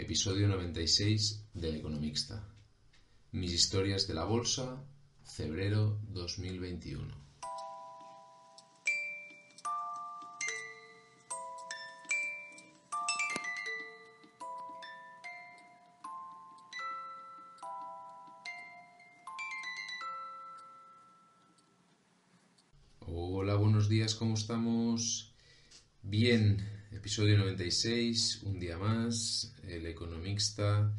episodio 96 del Economista. Mis historias de la bolsa, febrero 2021. Hola, buenos días, ¿cómo estamos? Bien, episodio 96, un día más, el economista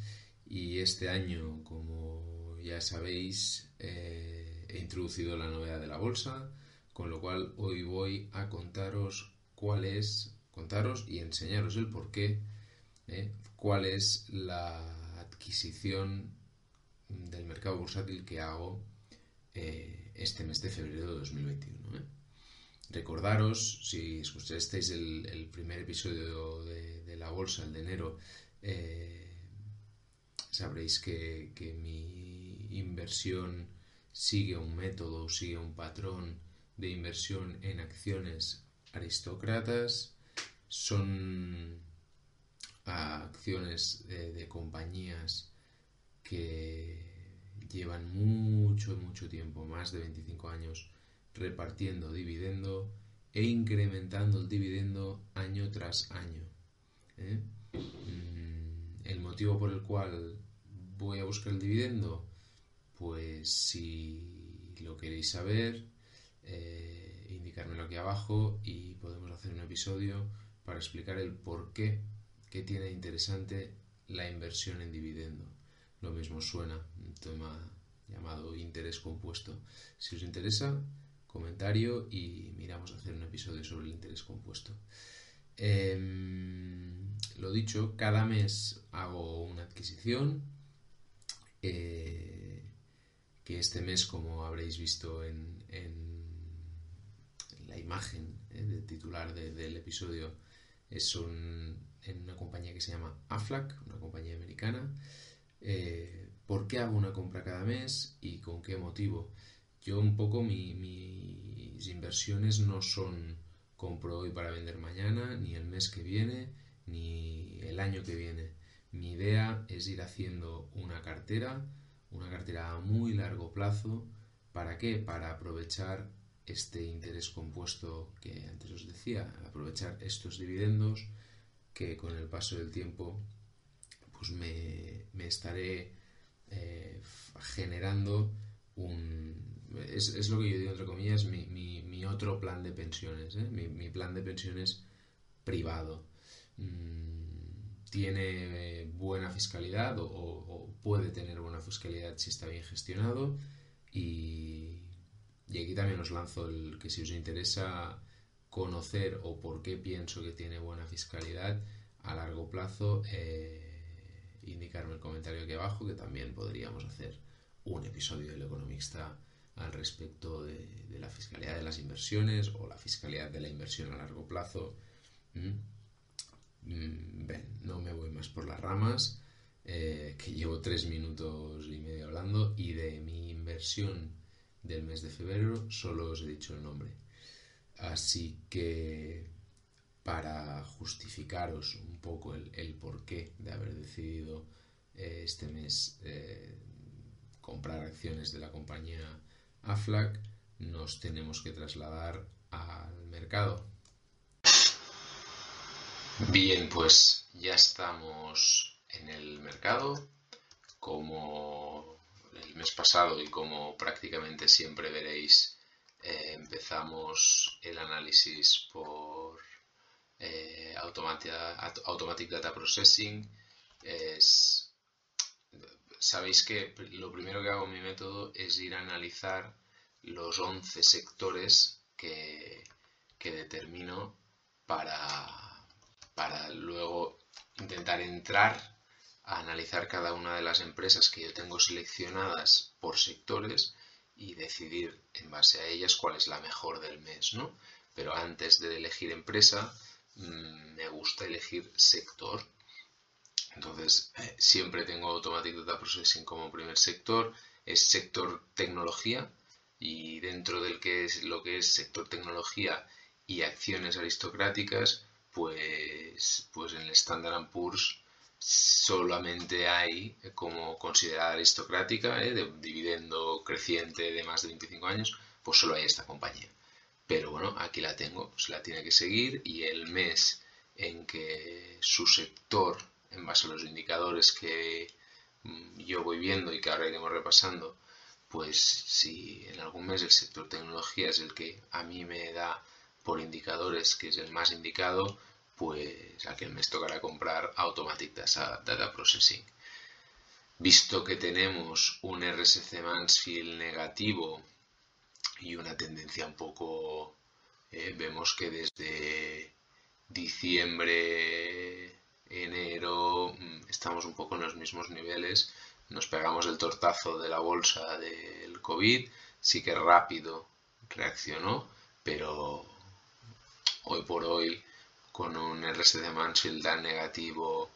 y este año, como ya sabéis, eh, he introducido la novedad de la bolsa, con lo cual hoy voy a contaros cuál es, contaros y enseñaros el por qué, eh, cuál es la adquisición del mercado bursátil que hago eh, este mes de febrero de 2021. Recordaros, si escuchasteis el, primer episodio de, la bolsa, el de enero, eh, sabréis que, que, mi inversión sigue un método, sigue un patrón de inversión en acciones aristócratas. Son acciones de, de compañías que llevan mucho, mucho tiempo, más de 25 años, repartiendo dividendo e incrementando el dividendo año tras año. ¿eh? Mm, el motivo por el cual voy a buscar el dividendo, pues si lo queréis saber, eh, indicármelo aquí abajo y podemos hacer un episodio para explicar el por qué que tiene interesante la inversión en dividendo lo mismo suena, un tema llamado interés compuesto. Si os interesa, comentario y miramos a hacer un episodio sobre el interés compuesto. Em, lo dicho, cada mes hago una adquisición. Eh, que este mes, como habréis visto en, la imagen eh, del titular del episodio, es en una compañía que se llama AFLAC, una compañía americana. Eh, por qué hago una compra cada mes y con qué motivo. Yo un poco mis inversiones no son compro hoy para vender mañana, ni el mes que viene, ni el año que viene. Mi idea es ir haciendo una cartera, una cartera a muy largo plazo. ¿Para qué? Para aprovechar este interés compuesto que antes os decía, aprovechar estos dividendos que con el paso del tiempo pues me, estaré eh, generando un... Es, lo que yo digo entre comillas, mi, mi, otro plan de pensiones, ¿eh? mi, plan de pensiones privado. Mm, tiene buena fiscalidad o, puede tener buena fiscalidad si está bien gestionado y, y aquí también os lanzo el que si os interesa conocer o por qué pienso que tiene buena fiscalidad a largo plazo, eh, indicarme el comentario aquí abajo que también podríamos hacer un episodio del economista al respecto de, la fiscalidad de las inversiones o la fiscalidad de la inversión a largo plazo. Mm. No me voy más por las ramas, eh, que llevo tres minutos y medio hablando y de mi inversión del mes de febrero solo os he dicho el nombre. Así que para justificaros un poco el, porqué de haber decidido eh, este mes eh, comprar acciones de la compañía AFLAC, nos tenemos que trasladar al mercado. Bien, pues ya estamos en el mercado. Como el mes pasado y como prácticamente siempre veréis, eh, empezamos el análisis por eh, automatic, Data Processing es... Sabéis que lo primero que hago en mi método es ir a analizar los 11 sectores que, que determino para, para luego intentar entrar a analizar cada una de las empresas que yo tengo seleccionadas por sectores y decidir en base a ellas cuál es la mejor del mes, ¿no? Pero antes de elegir empresa, Mm, me gusta elegir sector. Entonces, eh, siempre tengo Automatic Data Processing como primer sector, es sector tecnología y dentro del que es lo que es sector tecnología y acciones aristocráticas, pues, pues en el Standard Poor's solamente hay como considerada aristocrática, ¿eh? de dividendo creciente de más de 25 años, pues solo hay esta compañía. Pero bueno, aquí la tengo, se la tiene que seguir y el mes en que su sector, en base a los indicadores que mm, yo voy viendo y que ahora iremos repasando, pues si en algún mes el sector tecnología es el que a mí me da por indicadores que es el más indicado, pues aquel mes tocará comprar Automatic Data Processing. Visto que tenemos un RSC Mansfield negativo y una tendencia un poco, eh, vemos que desde diciembre, enero, mm, estamos un poco en los mismos niveles. Nos pegamos el tortazo de la bolsa del COVID, sí que rápido reaccionó, pero hoy por hoy con un RSI de Mansfield tan negativo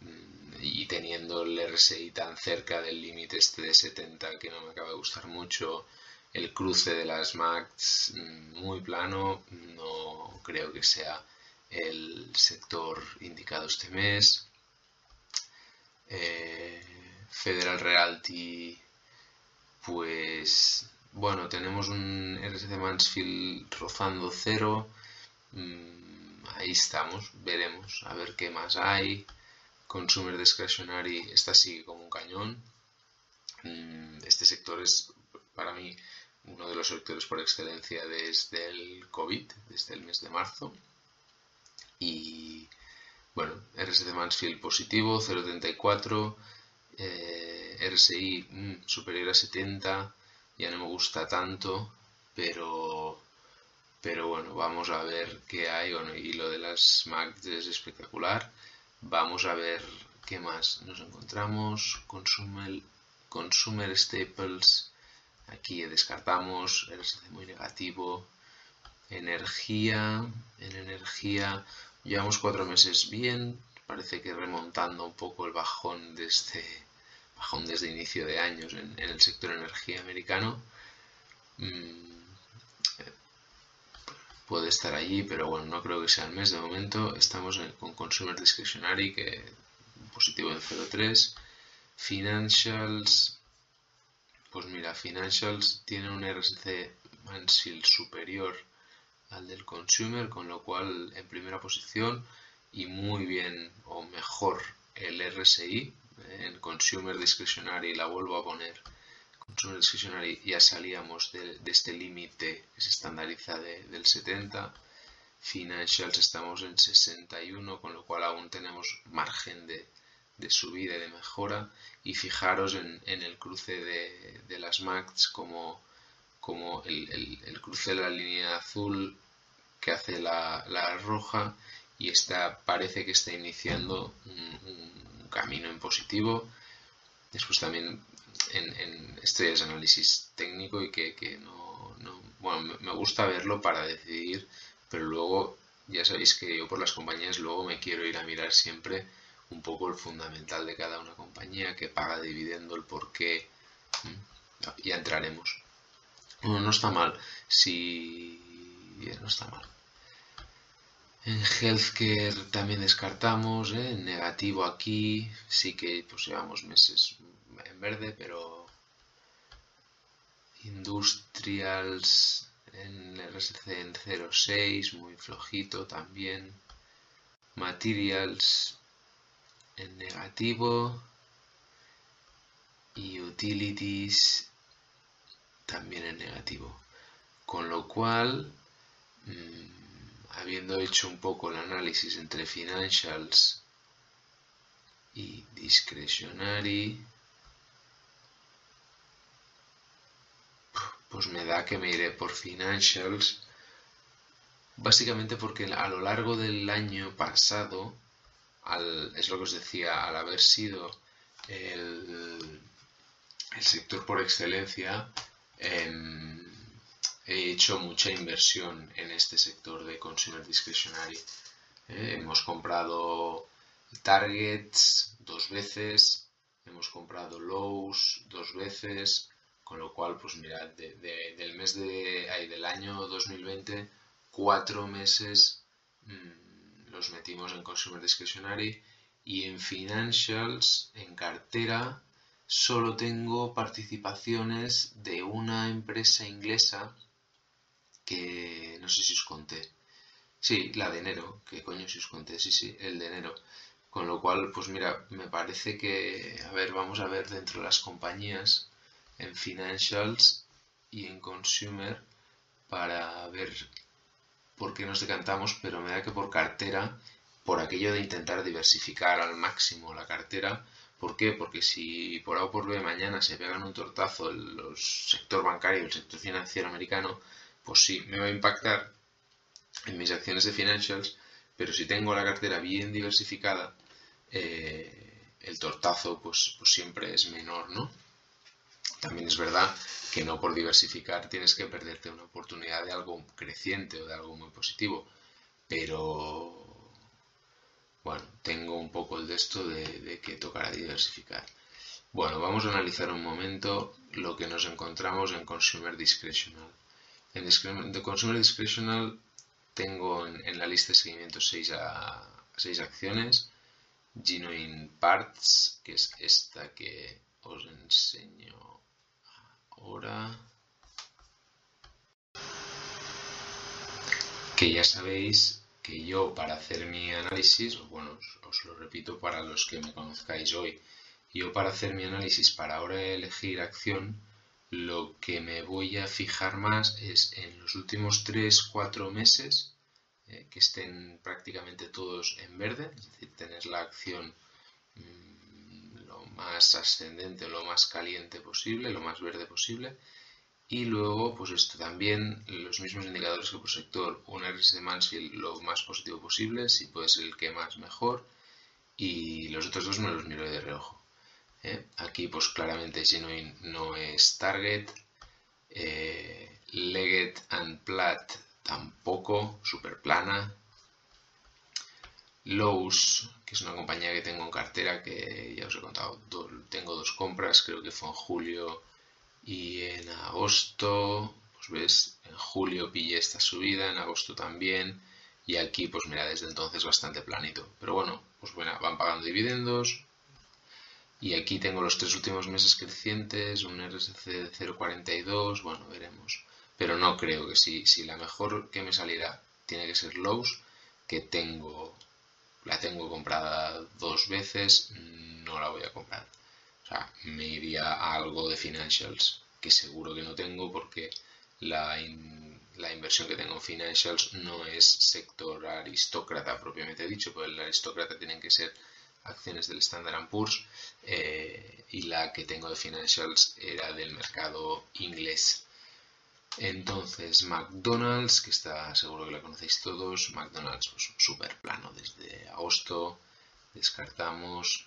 mm, y teniendo el RSI tan cerca del límite este de 70 que no me acaba de gustar mucho, el cruce de las MAX mm, muy plano, no creo que sea el sector indicado este mes. Eh, Federal Realty, pues bueno, tenemos un RSC Mansfield rozando cero. Mm, ahí estamos, veremos a ver qué más hay. Consumer Discretionary está sigue como un cañón. Mm, este sector es para mí uno de los sectores por excelencia desde el COVID, desde el mes de marzo. Y bueno, RSC Mansfield positivo, 0.34, eh, RSI mm, superior a 70, ya no me gusta tanto, pero, pero bueno, vamos a ver qué hay. y lo de las Macs es espectacular. Vamos a ver qué más nos encontramos. Consumer, consumer Staples Aquí descartamos, RSC muy negativo. Energía, en energía llevamos cuatro meses bien, parece que remontando un poco el bajón de este bajón desde inicio de años en, el sector energía americano. Mm, puede estar allí, pero bueno, no creo que sea el mes de momento. Estamos con Consumer Discretionary, que positivo en 0.3. Financials, pues mira, Financials tiene un RSC Mansfield superior al del Consumer, con lo cual en primera posición y muy bien o mejor el RSI. En Consumer Discretionary la vuelvo a poner. Consumer Discretionary ya salíamos de, este límite que se estandariza del 70. Financials estamos en 61, con lo cual aún tenemos margen de, de subida y de mejora y fijaros en, el cruce de, las Macs como, como el, cruce de la línea azul que hace la, roja y está, parece que está iniciando un, camino en positivo. Después también en, estrellas de análisis técnico y que, no, no, bueno, me gusta verlo para decidir, pero luego ya sabéis que yo por las compañías luego me quiero ir a mirar siempre un poco el fundamental de cada una compañía, que paga dividendo, el por qué. Ya entraremos. Bueno, no está mal. Si. No está mal. En healthcare también descartamos, ¿eh? negativo aquí, sí que pues llevamos meses en verde, pero industrials en RSC en 0.6, muy flojito también. Materials en negativo y utilities también en negativo. Con lo cual, mm, habiendo hecho un poco el análisis entre financials y discretionary, pues me da que me iré por financials, básicamente porque a lo largo del año pasado es lo que os decía, al haber sido el, sector por excelencia, em, he hecho mucha inversión en este sector de consumer discretionary. Eh, hemos comprado targets dos veces, hemos comprado lows dos veces, con lo cual, pues mirad, del mes de, del año 2020, cuatro meses mm, los metimos en Consumer Discretionary Y en financials, en cartera, solo tengo participaciones de una empresa inglesa que no sé si os conté. Sí, la de enero, que coño si os conté, sí, sí, el de enero. Con lo cual, pues mira, me parece que, a ver, vamos a ver dentro de las compañías, en financials y en consumer, para ver por qué nos decantamos, pero me da que por cartera, por aquello de intentar diversificar al máximo la cartera, ¿por qué? Porque si por A o por B mañana se pegan un tortazo el, sector bancario y el sector financiero americano, pues sí, me va a impactar en mis acciones de financials, pero si tengo la cartera bien diversificada, eh, el tortazo pues, pues siempre es menor, ¿no? También es verdad que no por diversificar tienes que perderte una oportunidad de algo creciente o de algo muy positivo, pero bueno, tengo un poco el de esto de, que tocará diversificar. Bueno, vamos a analizar un momento lo que nos encontramos en Consumer Discretional. En The Consumer Discretional tengo en, la lista de seguimiento 6 a, acciones. Genuine Parts, que es esta que os enseño ahora. Que ya sabéis que yo para hacer mi análisis, bueno, os, lo repito para los que me conozcáis hoy, yo para hacer mi análisis, para ahora elegir acción, lo que me voy a fijar más es en los últimos 3-4 meses eh, que estén prácticamente todos en verde, es decir, tener la acción mm, lo más ascendente, lo más caliente posible, lo más verde posible. Y luego, pues esto también, los mismos indicadores que por sector, un RS de Mansfield lo más positivo posible, si puede ser el que más mejor, y los otros dos me los miro de reojo. ¿eh? Aquí pues claramente Genuine no es target. Eh, Leggett and Platt tampoco, super plana. Lowe's, que es una compañía que tengo en cartera, que ya os he contado, tengo dos compras, creo que fue en julio y en agosto. Pues ves, en julio pillé esta subida, en agosto también. Y aquí, pues mira, desde entonces bastante planito. Pero bueno, pues bueno, van pagando dividendos, y aquí tengo los tres últimos meses crecientes, un RSC de 0.42, bueno, veremos. Pero no creo que si, si la mejor que me saliera tiene que ser Lowe's, que tengo, la tengo comprada dos veces, no la voy a comprar. O sea, me iría algo de financials, que seguro que no tengo porque la, la inversión que tengo en financials no es sector aristócrata propiamente dicho, pues el aristócrata tienen que ser acciones del Standard Poor's eh, y la que tengo de financials era del mercado inglés. Entonces, McDonald's, que está seguro que la conocéis todos, McDonald's pues súper plano desde agosto, descartamos.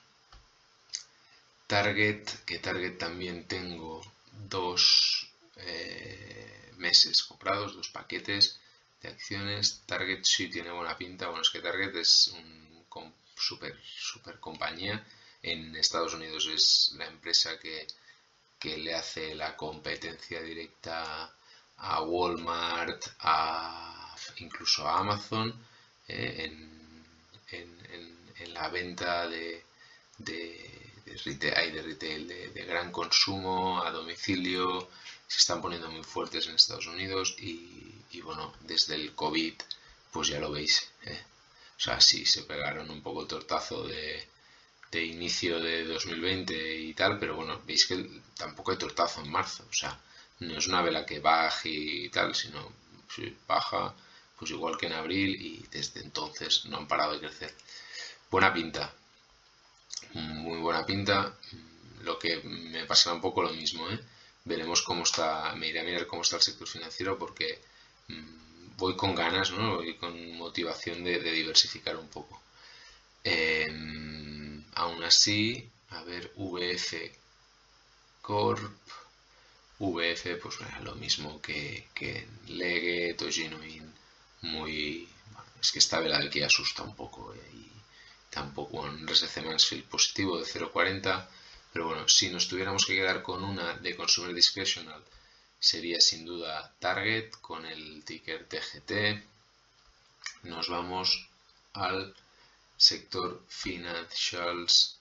Target, que Target también tengo dos eh, meses comprados, dos paquetes de acciones. Target sí tiene buena pinta, bueno, es que Target es un super, compañía. En Estados Unidos es la empresa que, le hace la competencia directa a Walmart, a, incluso a Amazon, eh, en, la venta de, retail, de, retail de, gran consumo a domicilio. Se están poniendo muy fuertes en Estados Unidos y, bueno, desde el COVID, pues ya lo veis. Eh. O sea, sí, se pegaron un poco el tortazo de, inicio de 2020 y tal, pero bueno, veis que tampoco hay tortazo en marzo. O sea, no es una vela que baje y tal, sino si baja, pues igual que en abril y desde entonces no han parado de crecer. Buena pinta, muy buena pinta. Lo que me pasará un poco lo mismo, ¿eh? Veremos cómo está, me iré a mirar cómo está el sector financiero porque mm, voy con ganas, ¿no? Voy con motivación de, diversificar un poco. Em, aún así, a ver, VF Corp. VF, pues bueno, lo mismo que, que Leggett o Genuine. Muy. es que esta vela de aquí asusta un poco. Eh, y tampoco un RSC Mansfield positivo de 0.40. Pero bueno, si nos tuviéramos que quedar con una de Consumer Discretional sería sin duda Target con el ticker TGT. Nos vamos al sector financials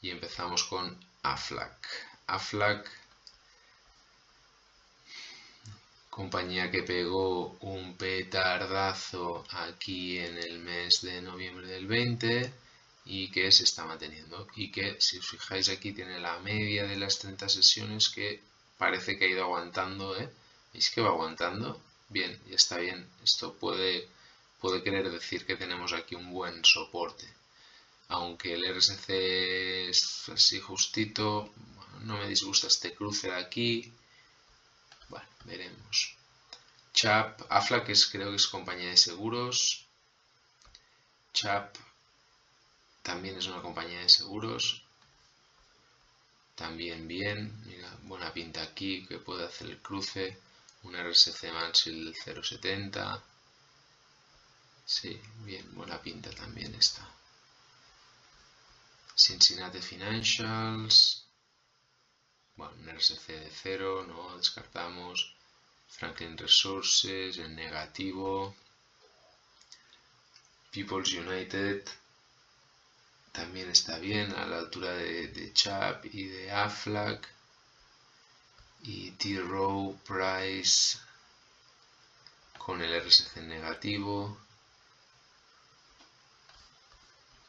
y empezamos con AFLAC. AFLAC, compañía que pegó un petardazo aquí en el mes de noviembre del 20 y que se está manteniendo y que si os fijáis aquí tiene la media de las 30 sesiones que parece que ha ido aguantando, ¿eh? ¿Veis que va aguantando? Bien, ya está bien. Esto puede, puede querer decir que tenemos aquí un buen soporte. Aunque el RSC es así justito, no me disgusta este cruce de aquí. Bueno, veremos. Chap, Afla, que es, creo que es compañía de seguros. Chap también es una compañía de seguros. También bien, mira, buena pinta aquí, que puede hacer el cruce. Un RSC Mansell 070. Sí, bien, buena pinta también está. Cincinnati Financials. Bueno, un RSC de 0, no descartamos. Franklin Resources en negativo. People's United también está bien a la altura de, Chap y de Aflac y T-Row Price con el RSC negativo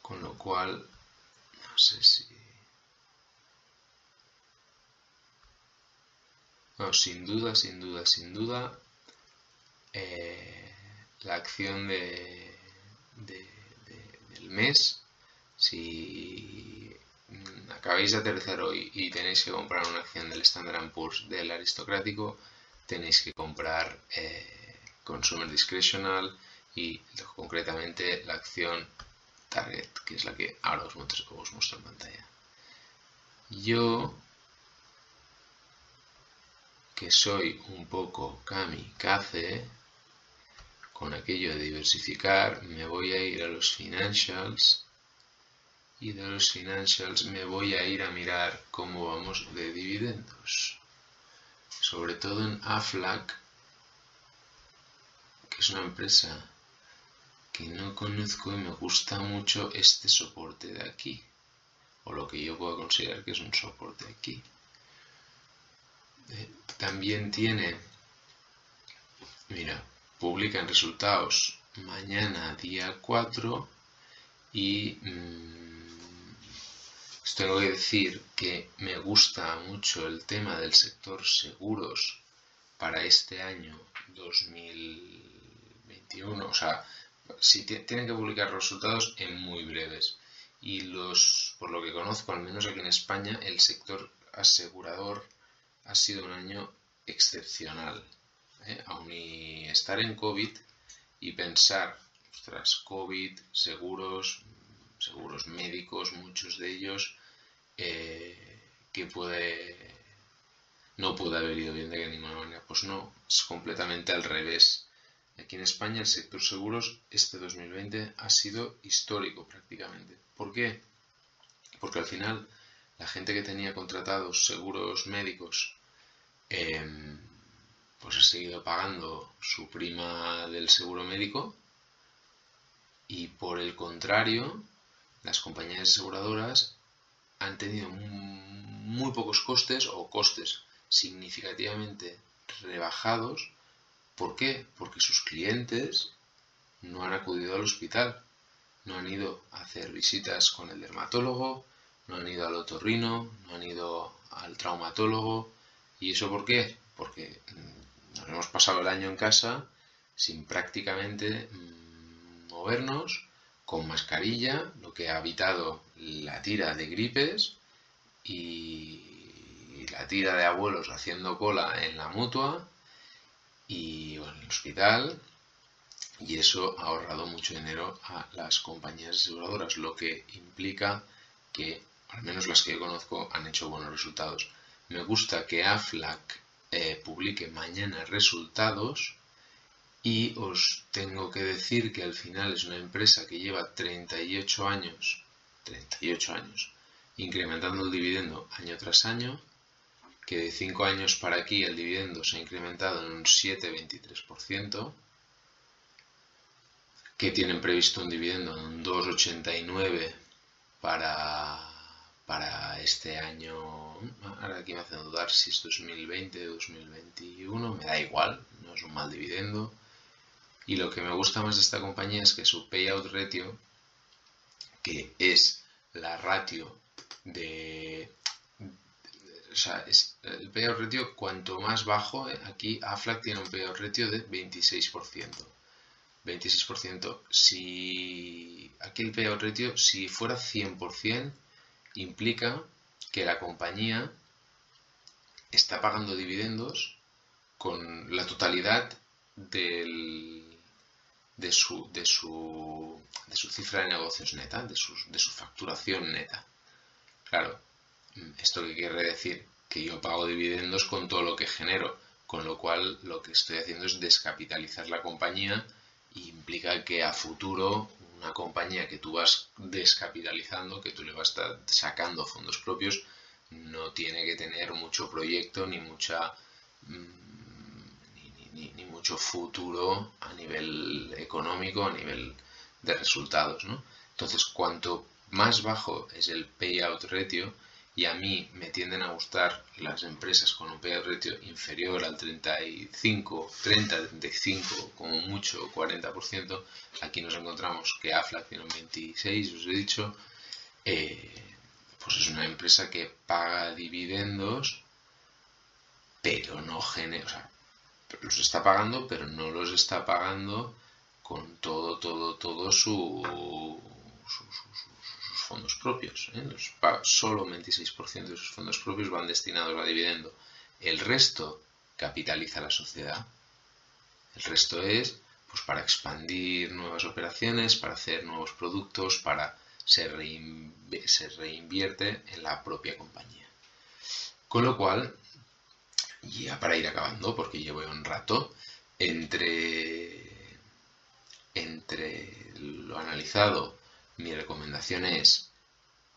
con lo cual no sé si no, sin duda, sin duda, sin duda eh, la acción de, del mes si acabáis de aterrizar hoy y tenéis que comprar una acción del Standard Poor's del aristocrático, tenéis que comprar eh, Consumer Discretional y concretamente la acción Target, que es la que ahora os muestro, en pantalla. Yo, que soy un poco kamikaze, con aquello de diversificar, me voy a ir a los financials y de los financials me voy a ir a mirar cómo vamos de dividendos. Sobre todo en AFLAC, que es una empresa que no conozco y me gusta mucho este soporte de aquí. O lo que yo puedo considerar que es un soporte aquí. También tiene, mira, publican resultados mañana día 4 y... Mm, tengo que decir que me gusta mucho el tema del sector seguros para este año 2021. O sea, si tienen que publicar resultados en muy breves. Y los, por lo que conozco, al menos aquí en España, el sector asegurador ha sido un año excepcional. ¿eh? Aun y estar en COVID y pensar, ostras, COVID, seguros, seguros médicos, muchos de ellos, eh, que puede no puede haber ido bien de ninguna manera. Pues no, es completamente al revés. Aquí en España el sector seguros este 2020 ha sido histórico prácticamente. ¿Por qué? Porque al final la gente que tenía contratados seguros médicos em, pues ha seguido pagando su prima del seguro médico y por el contrario las compañías aseguradoras han tenido muy pocos costes o costes significativamente rebajados. ¿Por qué? Porque sus clientes no han acudido al hospital, no han ido a hacer visitas con el dermatólogo, no han ido al otorrino, no han ido al traumatólogo. ¿Y eso por qué? Porque mm, nos hemos pasado el año en casa sin prácticamente mm, movernos con mascarilla, lo que ha evitado la tira de gripes y la tira de abuelos haciendo cola en la mutua y en el hospital y eso ha ahorrado mucho dinero a las compañías aseguradoras, lo que implica que, al menos las que yo conozco, han hecho buenos resultados. Me gusta que AFLAC eh, publique mañana resultados y os tengo que decir que al final es una empresa que lleva 38 años, 38 años, incrementando el dividendo año tras año, que de 5 años para aquí el dividendo se ha incrementado en un 7,23%, que tienen previsto un dividendo de un 2,89 para, para este año. Ahora aquí me hace dudar si es 2020 o 2021, me da igual, no es un mal dividendo. Y lo que me gusta más de esta compañía es que su payout ratio, que es la ratio de o sea, es el payout ratio cuanto más bajo, aquí AFLAC tiene un payout ratio de 26%. 26%. Si aquí el payout ratio, si fuera 100%, implica que la compañía está pagando dividendos con la totalidad de, su, de, su, de su cifra de negocios neta, de su, de su facturación neta. Claro, ¿Esto qué quiere decir? Que yo pago dividendos con todo lo que genero, con lo cual lo que estoy haciendo es descapitalizar la compañía e implica que a futuro una compañía que tú vas descapitalizando, que tú le vas sacando fondos propios, no tiene que tener mucho proyecto ni mucha mm, ni, mucho futuro a nivel económico, a nivel de resultados, ¿no? Entonces, cuanto más bajo es el payout ratio, y a mí me tienden a gustar las empresas con un payout ratio inferior al 35, 30, 35, como mucho 40%, aquí nos encontramos que AFLAC tiene un 26, os he dicho, eh, pues es una empresa que paga dividendos, pero no genera, o sea, los está pagando, pero no los está pagando con todo, todo, todo su, su fondos propios. ¿eh? solo 26% de sus fondos propios van destinados a dividendo. El resto capitaliza la sociedad. El resto es pues, para expandir nuevas operaciones, para hacer nuevos productos, para se, se reinvierte en la propia compañía. Con lo cual, ya para ir acabando, porque llevo un rato, entre, entre lo analizado mi recomendación es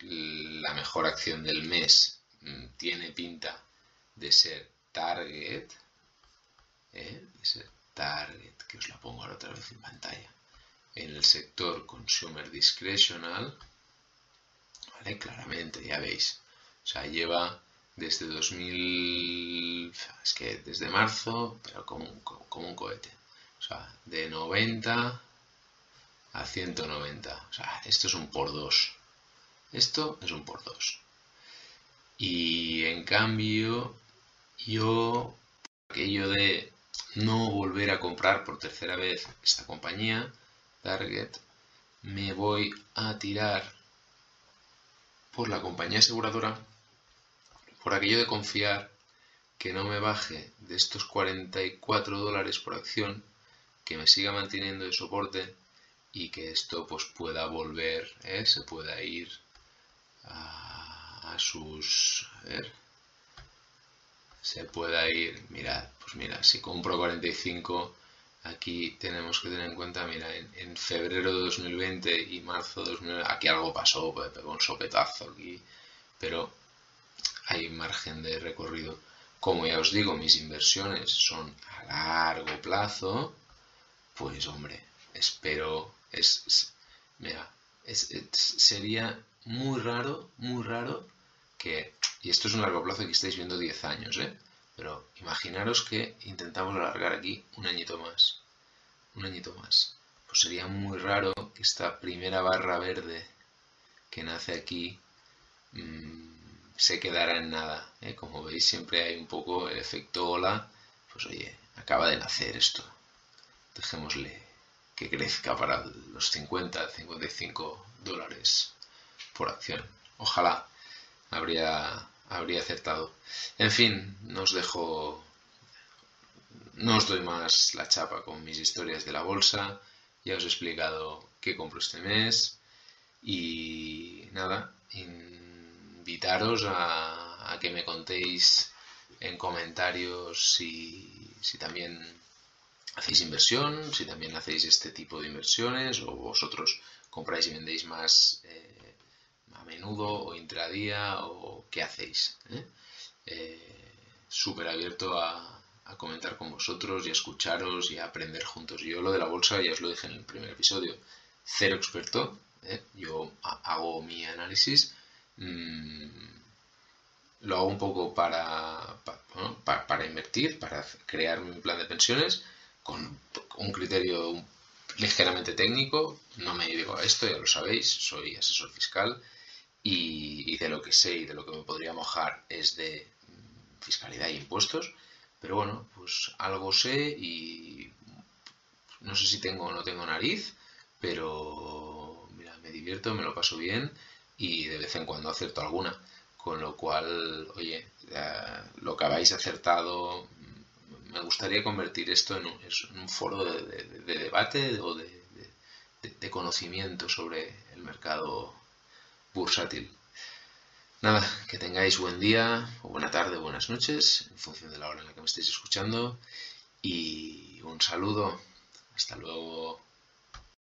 la mejor acción del mes mm, tiene pinta de ser Target, ¿eh? de ser Target, que os la pongo ahora otra vez en pantalla, en el sector Consumer Discretional. Claramente, ya veis, o sea, lleva desde 2000, es que desde marzo, pero como un, como cohete, o sea, de 90 a 190. O sea, esto es un por 2. Esto es un por 2. Y en cambio, yo, aquello de no volver a comprar por tercera vez esta compañía, Target, me voy a tirar por la compañía aseguradora, por aquello de confiar que no me baje de estos 44 dólares por acción, que me siga manteniendo de soporte y que esto pues pueda volver, ¿eh? se pueda ir a, sus... A ver, se pueda ir, mirad, pues mira, si compro 45, aquí tenemos que tener en cuenta, mira, en, febrero de 2020 y marzo de 2020, aquí algo pasó, pues, pegó un sopetazo aquí, pero hay margen de recorrido. Como ya os digo, mis inversiones son a largo plazo, pues hombre, espero es, sería muy raro, muy raro que, y esto es un largo plazo que estáis viendo 10 años, ¿eh? Pero imaginaros que intentamos alargar aquí un añito más, un añito más. Pues sería muy raro que esta primera barra verde que nace aquí mm, se quedara en nada. ¿eh? Como veis siempre hay un poco el efecto ola. Pues oye, acaba de nacer esto. Dejémosle que crezca para los 50, 55 dólares por acción. Ojalá habría, habría acertado. En fin, no os dejo, no os doy más la chapa con mis historias de la bolsa. Ya os he explicado qué compro este mes y nada, invitaros a, a que me contéis en comentarios si, si también hacéis inversión, si también hacéis este tipo de inversiones o vosotros compráis y vendéis más eh, a menudo o intradía o qué hacéis. ¿eh? Eh, súper abierto a, comentar con vosotros y a escucharos y a aprender juntos. Yo lo de la bolsa ya os lo dije en el primer episodio, cero experto, yo hago mi análisis, mm, lo hago un poco para, para, invertir, para crear mi plan de pensiones con un criterio ligeramente técnico, no me dedico a esto, ya lo sabéis, soy asesor fiscal y, de lo que sé y de lo que me podría mojar es de mm, fiscalidad e impuestos, pero bueno, pues algo sé y no sé si tengo o no tengo nariz, pero mira, me divierto, me lo paso bien y de vez en cuando acierto alguna. Con lo cual, oye, lo que habéis acertado, me gustaría convertir esto en un, foro de, debate o de, de conocimiento sobre el mercado bursátil. Nada, que tengáis buen día, o buena tarde, o buenas noches, en función de la hora en la que me estéis escuchando. Y un saludo. Hasta luego.